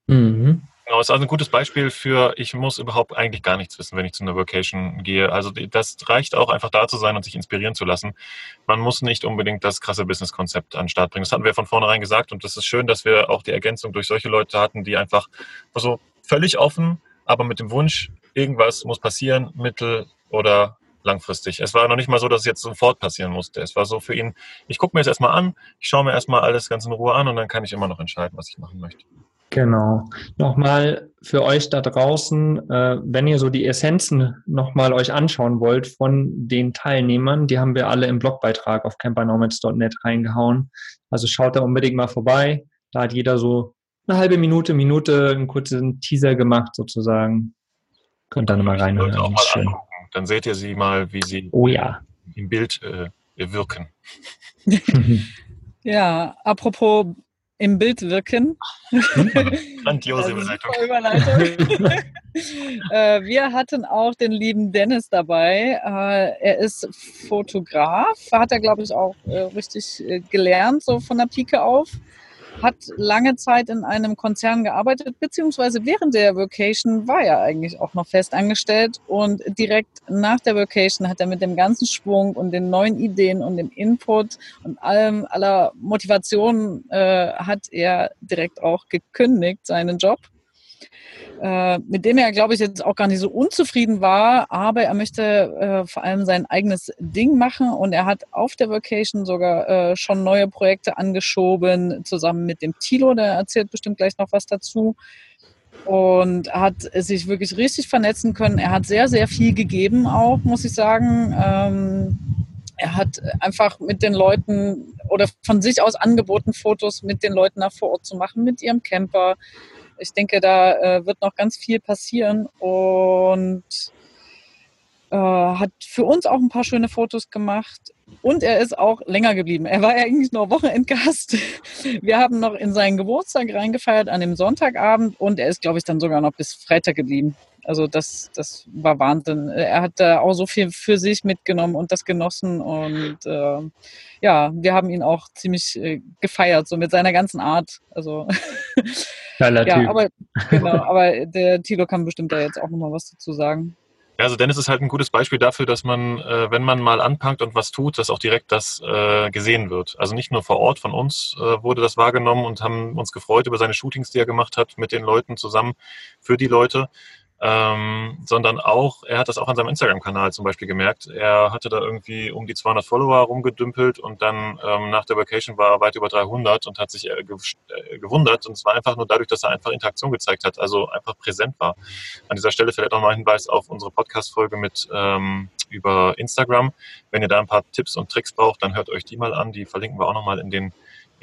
Mhm. Genau, ist also ein gutes Beispiel für, ich muss überhaupt eigentlich gar nichts wissen, wenn ich zu einer Vacation gehe. Also das reicht auch einfach da zu sein und sich inspirieren zu lassen. Man muss nicht unbedingt das krasse Businesskonzept an den Start bringen. Das hatten wir von vornherein gesagt und das ist schön, dass wir auch die Ergänzung durch solche Leute hatten, die einfach so völlig offen, aber mit dem Wunsch, irgendwas muss passieren, mittel- oder langfristig. Es war noch nicht mal so, dass es jetzt sofort passieren musste. Es war so für ihn, ich gucke mir das erstmal an, ich schaue mir erstmal alles ganz in Ruhe an und dann kann ich immer noch entscheiden, was ich machen möchte. Genau. Nochmal für euch da draußen, äh, wenn ihr so die Essenzen nochmal euch anschauen wollt von den Teilnehmern, die haben wir alle im Blogbeitrag auf campernomads.net reingehauen. Also schaut da unbedingt mal vorbei. Da hat jeder so eine halbe Minute, Minute einen kurzen Teaser gemacht sozusagen. Könnt da nochmal reinhören. Auch mal schön. Dann seht ihr sie mal, wie sie oh, ja. im Bild äh, wirken. ja, apropos im Bild wirken. Grandiose Überleitung. Überleitung. Äh, wir hatten auch den lieben Dennis dabei. Äh, er ist Fotograf, hat er, glaube ich, auch äh, richtig gelernt, so von der Pike auf. Hat lange Zeit in einem Konzern gearbeitet, beziehungsweise während der Vacation war er eigentlich auch noch fest angestellt und direkt nach der Vacation hat er mit dem ganzen Schwung und den neuen Ideen und dem Input und allem aller Motivation äh, hat er direkt auch gekündigt seinen Job äh, mit dem er, glaube ich, jetzt auch gar nicht so unzufrieden war, aber er möchte äh, vor allem sein eigenes Ding machen und er hat auf der Vacation sogar äh, schon neue Projekte angeschoben, zusammen mit dem Tilo, der erzählt bestimmt gleich noch was dazu und hat sich wirklich richtig vernetzen können. Er hat sehr, sehr viel gegeben auch, muss ich sagen. Ähm, er hat einfach mit den Leuten oder von sich aus angeboten, Fotos mit den Leuten nach vor Ort zu machen, mit ihrem Camper, ich denke, da äh, wird noch ganz viel passieren und äh, hat für uns auch ein paar schöne Fotos gemacht. Und er ist auch länger geblieben. Er war eigentlich nur Wochenendgast. Wir haben noch in seinen Geburtstag reingefeiert an dem Sonntagabend und er ist, glaube ich, dann sogar noch bis Freitag geblieben. Also das, das war Wahnsinn. Er hat da auch so viel für sich mitgenommen und das genossen. Und äh, ja, wir haben ihn auch ziemlich äh, gefeiert, so mit seiner ganzen Art. Also Geiler ja, Typ. aber genau, aber der Tilo kann bestimmt da jetzt auch nochmal was dazu sagen. Also Dennis ist halt ein gutes Beispiel dafür, dass man, äh, wenn man mal anpackt und was tut, dass auch direkt das äh, gesehen wird. Also nicht nur vor Ort von uns äh, wurde das wahrgenommen und haben uns gefreut über seine Shootings, die er gemacht hat mit den Leuten zusammen für die Leute, ähm, sondern auch, er hat das auch an seinem Instagram-Kanal zum Beispiel gemerkt. Er hatte da irgendwie um die 200 Follower rumgedümpelt und dann ähm, nach der Vacation war er weit über 300 und hat sich äh, äh, gewundert. Und es war einfach nur dadurch, dass er einfach Interaktion gezeigt hat, also einfach präsent war. An dieser Stelle vielleicht auch mal ein Hinweis auf unsere Podcast-Folge mit ähm, über Instagram. Wenn ihr da ein paar Tipps und Tricks braucht, dann hört euch die mal an. Die verlinken wir auch nochmal in den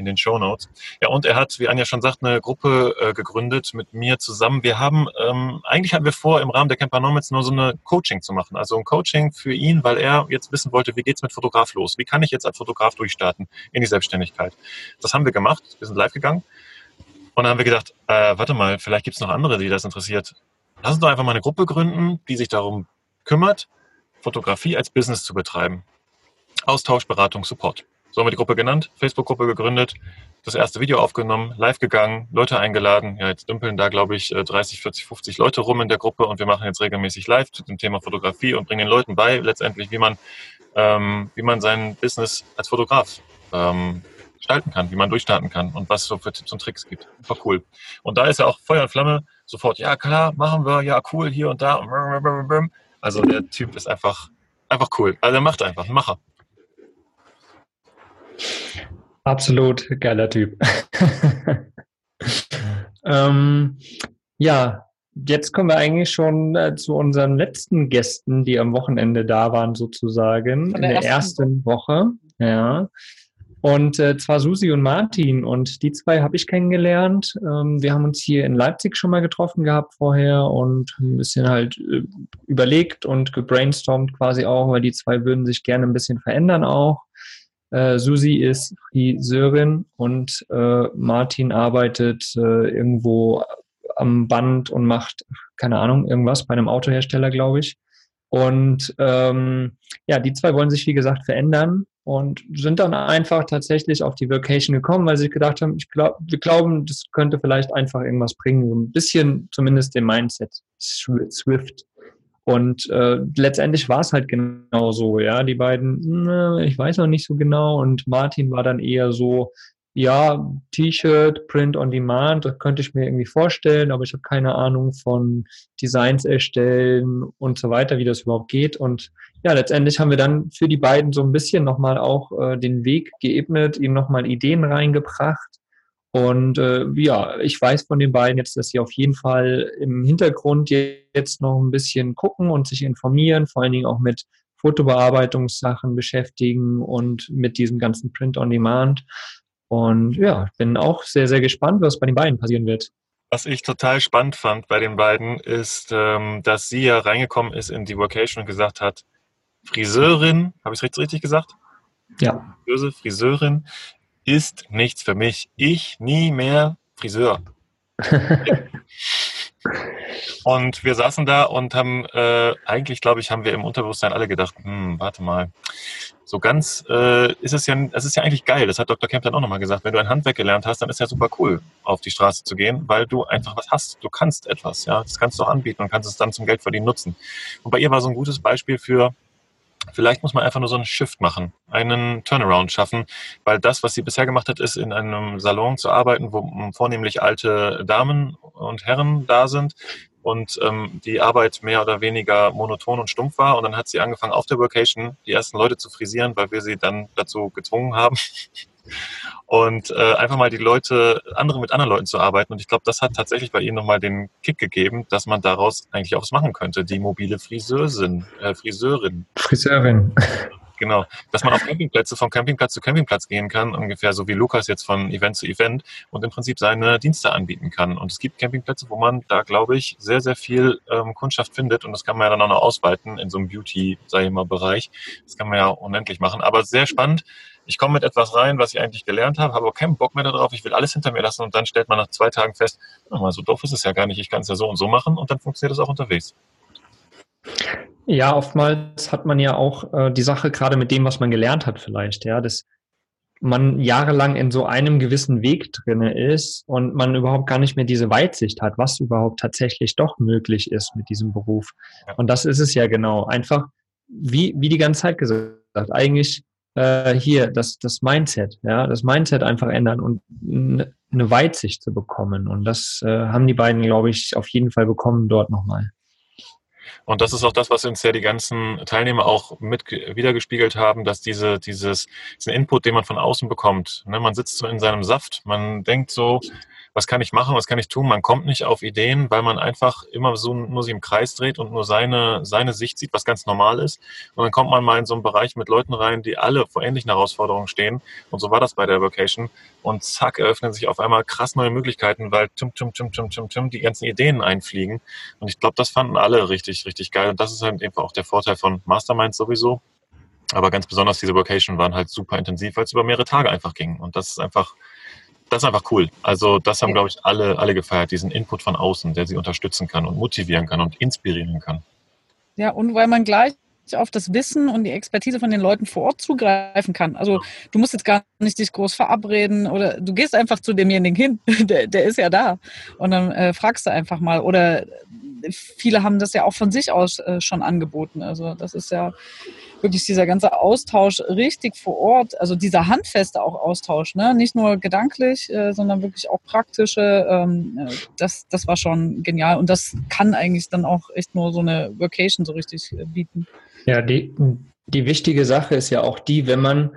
in den Show Notes. Ja, und er hat, wie Anja schon sagt, eine Gruppe äh, gegründet mit mir zusammen. Wir haben, ähm, eigentlich hatten wir vor, im Rahmen der Campernomics nur so eine Coaching zu machen. Also ein Coaching für ihn, weil er jetzt wissen wollte, wie geht's mit Fotograf los? Wie kann ich jetzt als Fotograf durchstarten in die Selbstständigkeit? Das haben wir gemacht. Wir sind live gegangen. Und dann haben wir gedacht, äh, warte mal, vielleicht gibt's noch andere, die das interessiert. Lass uns doch einfach mal eine Gruppe gründen, die sich darum kümmert, Fotografie als Business zu betreiben. Austausch, Beratung, Support. So haben wir die Gruppe genannt, Facebook-Gruppe gegründet, das erste Video aufgenommen, live gegangen, Leute eingeladen. Ja, jetzt dümpeln da, glaube ich, 30, 40, 50 Leute rum in der Gruppe und wir machen jetzt regelmäßig live zu dem Thema Fotografie und bringen den Leuten bei, letztendlich, wie man, ähm, wie man sein Business als Fotograf ähm, gestalten kann, wie man durchstarten kann und was es so für Tipps und Tricks gibt. War cool. Und da ist ja auch Feuer und Flamme sofort, ja klar, machen wir, ja cool, hier und da. Also der Typ ist einfach, einfach cool. Also er macht einfach, ein Macher. Absolut geiler Typ. ähm, ja, jetzt kommen wir eigentlich schon äh, zu unseren letzten Gästen, die am Wochenende da waren, sozusagen. Der in der ersten ersten Woche. Ja. Und äh, zwar Susi und Martin. Und die zwei habe ich kennengelernt. Ähm, wir haben uns hier in Leipzig schon mal getroffen gehabt vorher und ein bisschen halt äh, überlegt und gebrainstormt quasi auch, weil die zwei würden sich gerne ein bisschen verändern auch. Äh, Susi ist Friseurin und äh, Martin arbeitet äh, irgendwo am Band und macht, keine Ahnung, irgendwas bei einem Autohersteller, glaube ich. Und ähm, ja, die zwei wollen sich, wie gesagt, verändern und sind dann einfach tatsächlich auf die Vacation gekommen, weil sie gedacht haben, ich glaub, wir glauben, das könnte vielleicht einfach irgendwas bringen, so ein bisschen zumindest den Mindset Swift. Und äh, letztendlich war es halt genau so, ja. Die beiden, na, ich weiß noch nicht so genau. Und Martin war dann eher so, ja, T-Shirt, Print on Demand, das könnte ich mir irgendwie vorstellen, aber ich habe keine Ahnung von Designs erstellen und so weiter, wie das überhaupt geht. Und ja, letztendlich haben wir dann für die beiden so ein bisschen nochmal auch äh, den Weg geebnet, ihnen nochmal Ideen reingebracht und äh, ja, ich weiß von den beiden jetzt, dass sie auf jeden Fall im Hintergrund jetzt noch ein bisschen gucken und sich informieren, vor allen Dingen auch mit Fotobearbeitungssachen beschäftigen und mit diesem ganzen Print on Demand. Und ja, bin auch sehr, sehr gespannt, was bei den beiden passieren wird. Was ich total spannend fand bei den beiden, ist, ähm, dass sie ja reingekommen ist in die Vocation und gesagt hat, Friseurin, habe ich es richtig gesagt? Ja. Friseuse, Friseurin ist nichts für mich. Ich nie mehr Friseur. und wir saßen da und haben, äh, eigentlich glaube ich, haben wir im Unterbewusstsein alle gedacht, hm, warte mal, So ganz äh, ist es ja, es ist ja eigentlich geil. Das hat Dr. Kemp dann auch nochmal gesagt. Wenn du ein Handwerk gelernt hast, dann ist ja super cool, auf die Straße zu gehen, weil du einfach was hast. Du kannst etwas, ja. Das kannst du auch anbieten und kannst es dann zum Geldverdienen nutzen. Und bei ihr war so ein gutes Beispiel für, Vielleicht muss man einfach nur so einen Shift machen, einen Turnaround schaffen, weil das, was sie bisher gemacht hat, ist in einem Salon zu arbeiten, wo vornehmlich alte Damen und Herren da sind und ähm, die Arbeit mehr oder weniger monoton und stumpf war. Und dann hat sie angefangen, auf der Vocation die ersten Leute zu frisieren, weil wir sie dann dazu gezwungen haben. Und äh, einfach mal die Leute, andere mit anderen Leuten zu arbeiten. Und ich glaube, das hat tatsächlich bei ihnen nochmal den Kick gegeben, dass man daraus eigentlich auch was machen könnte. Die mobile Friseurin, äh, Friseurin. Friseurin. Genau, dass man auf Campingplätze von Campingplatz zu Campingplatz gehen kann, ungefähr so wie Lukas jetzt von Event zu Event und im Prinzip seine Dienste anbieten kann. Und es gibt Campingplätze, wo man da, glaube ich, sehr, sehr viel ähm, Kundschaft findet und das kann man ja dann auch noch ausweiten in so einem Beauty, sage ich mal, Bereich. Das kann man ja unendlich machen. Aber sehr spannend. Ich komme mit etwas rein, was ich eigentlich gelernt habe, habe aber keinen Bock mehr darauf, ich will alles hinter mir lassen und dann stellt man nach zwei Tagen fest, mal so doof ist es ja gar nicht, ich kann es ja so und so machen und dann funktioniert es auch unterwegs. Ja, oftmals hat man ja auch äh, die Sache gerade mit dem, was man gelernt hat, vielleicht, ja, dass man jahrelang in so einem gewissen Weg drinne ist und man überhaupt gar nicht mehr diese Weitsicht hat, was überhaupt tatsächlich doch möglich ist mit diesem Beruf. Und das ist es ja genau. Einfach, wie, wie die ganze Zeit gesagt, eigentlich äh, hier das, das Mindset, ja, das Mindset einfach ändern und eine Weitsicht zu bekommen. Und das äh, haben die beiden, glaube ich, auf jeden Fall bekommen dort nochmal. Und das ist auch das, was uns ja die ganzen Teilnehmer auch mit wiedergespiegelt haben, dass diese, dieses, diesen Input, den man von außen bekommt, ne, man sitzt so in seinem Saft, man denkt so, was kann ich machen, was kann ich tun? Man kommt nicht auf Ideen, weil man einfach immer so nur sich im Kreis dreht und nur seine, seine Sicht sieht, was ganz normal ist. Und dann kommt man mal in so einen Bereich mit Leuten rein, die alle vor ähnlichen Herausforderungen stehen. Und so war das bei der Vocation. Und zack, eröffnen sich auf einmal krass neue Möglichkeiten, weil tum, tum, tum, tum, tum, tum, die ganzen Ideen einfliegen. Und ich glaube, das fanden alle richtig, richtig geil. Und das ist halt einfach auch der Vorteil von Masterminds sowieso. Aber ganz besonders diese Vocation waren halt super intensiv, weil es über mehrere Tage einfach ging. Und das ist einfach das ist einfach cool. Also das haben, glaube ich, alle, alle gefeiert, diesen Input von außen, der sie unterstützen kann und motivieren kann und inspirieren kann. Ja, und weil man gleich auf das Wissen und die Expertise von den Leuten vor Ort zugreifen kann. Also du musst jetzt gar nicht dich groß verabreden oder du gehst einfach zu demjenigen hin, der, der ist ja da und dann äh, fragst du einfach mal oder viele haben das ja auch von sich aus äh, schon angeboten. Also das ist ja wirklich dieser ganze Austausch richtig vor Ort, also dieser handfeste auch Austausch, ne? nicht nur gedanklich, äh, sondern wirklich auch praktische, ähm, äh, das, das war schon genial und das kann eigentlich dann auch echt nur so eine Vacation so richtig äh, bieten. Ja, die, die wichtige Sache ist ja auch die, wenn man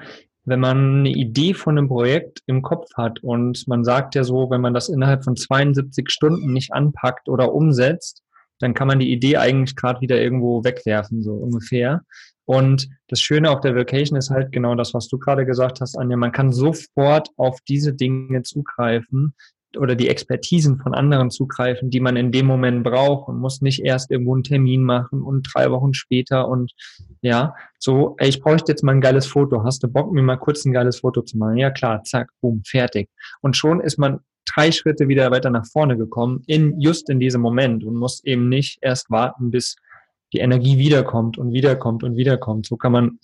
wenn man eine Idee von einem Projekt im Kopf hat und man sagt ja so, wenn man das innerhalb von 72 Stunden nicht anpackt oder umsetzt, dann kann man die Idee eigentlich gerade wieder irgendwo wegwerfen, so ungefähr. Und das Schöne auf der Vacation ist halt genau das, was du gerade gesagt hast, Anja. Man kann sofort auf diese Dinge zugreifen oder die Expertisen von anderen zugreifen, die man in dem Moment braucht und muss nicht erst irgendwo einen Termin machen und drei Wochen später und ja, so, ey, ich bräuchte jetzt mal ein geiles Foto. Hast du Bock, mir mal kurz ein geiles Foto zu machen? Ja, klar, zack, boom, fertig. Und schon ist man drei Schritte wieder weiter nach vorne gekommen, in, just in diesem Moment und muss eben nicht erst warten, bis die Energie wiederkommt und wiederkommt und wiederkommt. So kann man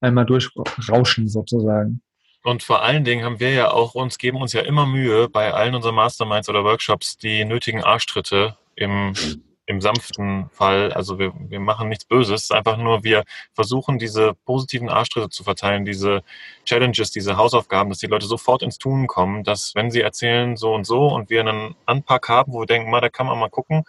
einmal durchrauschen sozusagen. Und vor allen Dingen haben wir ja auch uns, geben uns ja immer Mühe, bei allen unseren Masterminds oder Workshops die nötigen Arschtritte im, im sanften Fall. Also wir, wir machen nichts Böses. Einfach nur, wir versuchen diese positiven Arschtritte zu verteilen, diese Challenges, diese Hausaufgaben, dass die Leute sofort ins Tun kommen, dass wenn sie erzählen so und so und wir einen Anpack haben, wo wir denken, mal, da kann man mal gucken,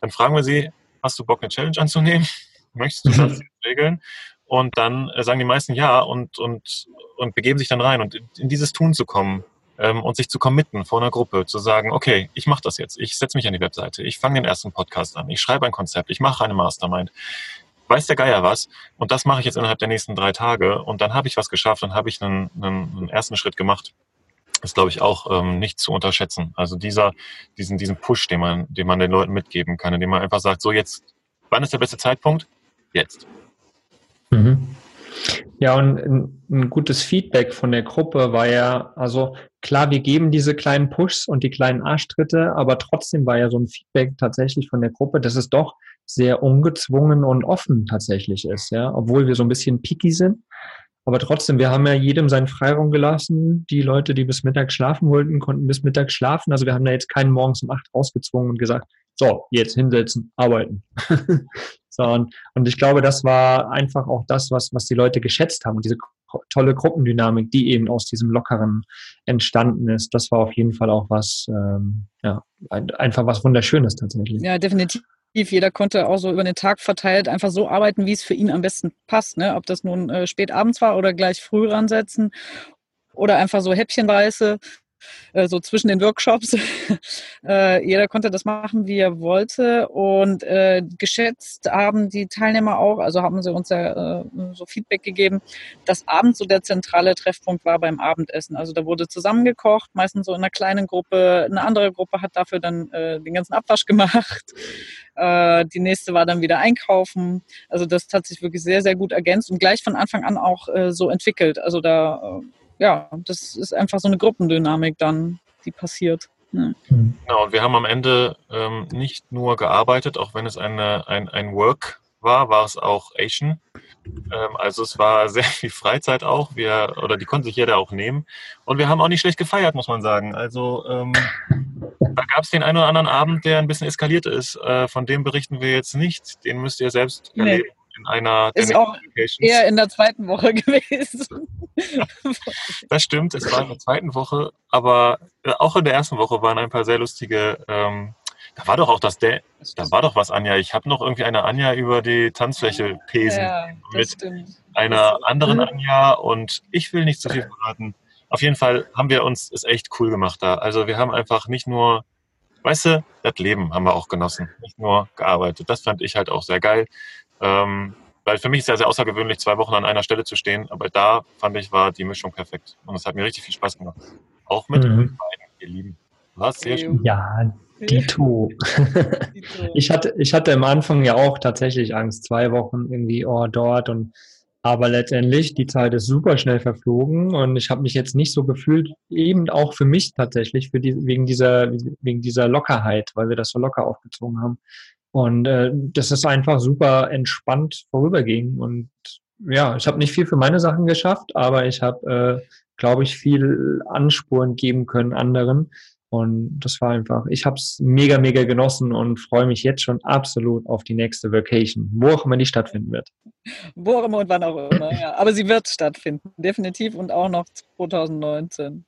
dann fragen wir sie, hast du Bock, eine Challenge anzunehmen? Möchtest du das regeln? Und dann äh, sagen die meisten ja und, und, und begeben sich dann rein und in dieses Tun zu kommen ähm, und sich zu committen vor einer Gruppe, zu sagen, okay, ich mache das jetzt, ich setze mich an die Webseite, ich fange den ersten Podcast an, ich schreibe ein Konzept, ich mache eine Mastermind. Weiß der Geier was? Und das mache ich jetzt innerhalb der nächsten drei Tage und dann habe ich was geschafft, dann habe ich einen, einen, einen ersten Schritt gemacht ist, glaube ich, auch ähm, nicht zu unterschätzen. Also dieser, diesen, diesen Push, den man, den man den Leuten mitgeben kann, indem man einfach sagt, so jetzt, wann ist der beste Zeitpunkt? Jetzt. Mhm. Ja, und ein, gutes Feedback von der Gruppe war ja, also klar, wir geben diese kleinen Pushs und die kleinen Arschtritte, aber trotzdem war ja so ein Feedback tatsächlich von der Gruppe, dass es doch sehr ungezwungen und offen tatsächlich ist, ja, obwohl wir so ein bisschen picky sind. Aber trotzdem, wir haben ja jedem seinen Freiraum gelassen. Die Leute, die bis Mittag schlafen wollten, konnten bis Mittag schlafen. Also wir haben da jetzt keinen morgens um acht rausgezwungen und gesagt, so, jetzt hinsetzen, arbeiten. so, und, und ich glaube, das war einfach auch das, was, was die Leute geschätzt haben. Und diese tolle Gruppendynamik, die eben aus diesem Lockeren entstanden ist, das war auf jeden Fall auch was, ähm, ja, einfach was Wunderschönes tatsächlich. Ja, definitiv. Jeder konnte auch so über den Tag verteilt einfach so arbeiten, wie es für ihn am besten passt. Ne? Ob das nun äh, spät abends war oder gleich früh ransetzen oder einfach so häppchenweise äh, so zwischen den Workshops. äh, jeder konnte das machen, wie er wollte. Und äh, geschätzt haben die Teilnehmer auch, also haben sie uns ja äh, so Feedback gegeben, dass abends so der zentrale Treffpunkt war beim Abendessen. Also da wurde zusammengekocht, meistens so in einer kleinen Gruppe. Eine andere Gruppe hat dafür dann den ganzen Abwasch gemacht. Die nächste war dann wieder einkaufen. Also das hat sich wirklich sehr, sehr gut ergänzt und gleich von Anfang an auch so entwickelt. Also da ja, das ist einfach so eine Gruppendynamik dann, die passiert. Ja. Genau, und wir haben am Ende ähm, nicht nur gearbeitet, auch wenn es eine, ein, ein Work war, war es auch Asian. Ähm, also es war sehr viel Freizeit auch, wir, oder die konnte sich jeder auch nehmen. Und wir haben auch nicht schlecht gefeiert, muss man sagen. Also ähm, da gab es den einen oder anderen Abend, der ein bisschen eskaliert ist. Äh, von dem berichten wir jetzt nicht. Den müsst ihr selbst erleben. Nee in einer ist auch eher in der zweiten Woche gewesen. das stimmt, es war in der zweiten Woche, aber äh, auch in der ersten Woche waren ein paar sehr lustige. Ähm, da war doch auch das, da war doch was, Anja. Ich habe noch irgendwie eine Anja über die Tanzfläche pesen ja, mit stimmt. einer anderen Anja und ich will nicht zu viel verraten. Auf jeden Fall haben wir uns es echt cool gemacht da. Also wir haben einfach nicht nur, weißt du, das Leben haben wir auch genossen, nicht nur gearbeitet. Das fand ich halt auch sehr geil. Ähm, weil für mich ist ja sehr außergewöhnlich, zwei Wochen an einer Stelle zu stehen, aber da fand ich, war die Mischung perfekt. Und es hat mir richtig viel Spaß gemacht. Auch mit mhm. beiden, ihr Lieben. Was sehr schön. Ja, Dito. ich hatte, ich hatte am Anfang ja auch tatsächlich Angst, zwei Wochen irgendwie oh, dort und aber letztendlich, die Zeit ist super schnell verflogen und ich habe mich jetzt nicht so gefühlt, eben auch für mich tatsächlich, für die, wegen, dieser, wegen dieser Lockerheit, weil wir das so locker aufgezogen haben. Und äh, das ist einfach super entspannt vorüberging. Und ja, ich habe nicht viel für meine Sachen geschafft, aber ich habe, äh, glaube ich, viel Anspuren geben können anderen. Und das war einfach, ich habe es mega, mega genossen und freue mich jetzt schon absolut auf die nächste Vacation, wo auch immer die stattfinden wird. Wo auch immer und wann auch immer, ja. Aber sie wird stattfinden, definitiv und auch noch 2019.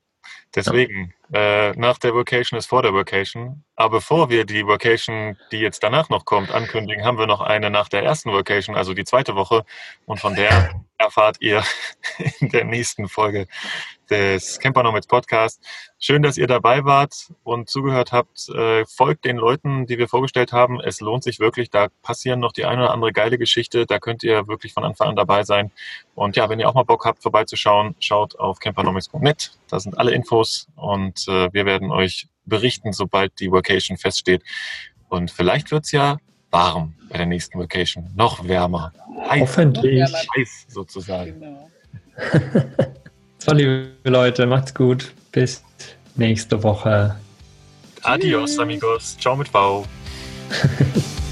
Deswegen, äh, nach der Vocation ist vor der Vocation. Aber bevor wir die Vocation, die jetzt danach noch kommt, ankündigen, haben wir noch eine nach der ersten Vocation, also die zweite Woche. Und von der erfahrt ihr in der nächsten Folge des Camper Nomads Podcast. Schön, dass ihr dabei wart und zugehört habt. Äh, folgt den Leuten, die wir vorgestellt haben. Es lohnt sich wirklich. Da passieren noch die eine oder andere geile Geschichte. Da könnt ihr wirklich von Anfang an dabei sein. Und ja, wenn ihr auch mal Bock habt, vorbeizuschauen, schaut auf campernomics.net. Da sind alle Infos und äh, wir werden euch berichten, sobald die Vacation feststeht. Und vielleicht wird's ja warm bei der nächsten Vacation. Noch wärmer. Heiß. Hoffentlich. Heiß sozusagen. Genau. so, liebe Leute, macht's gut. Bis nächste Woche. Adios, amigos. Ciao mit V.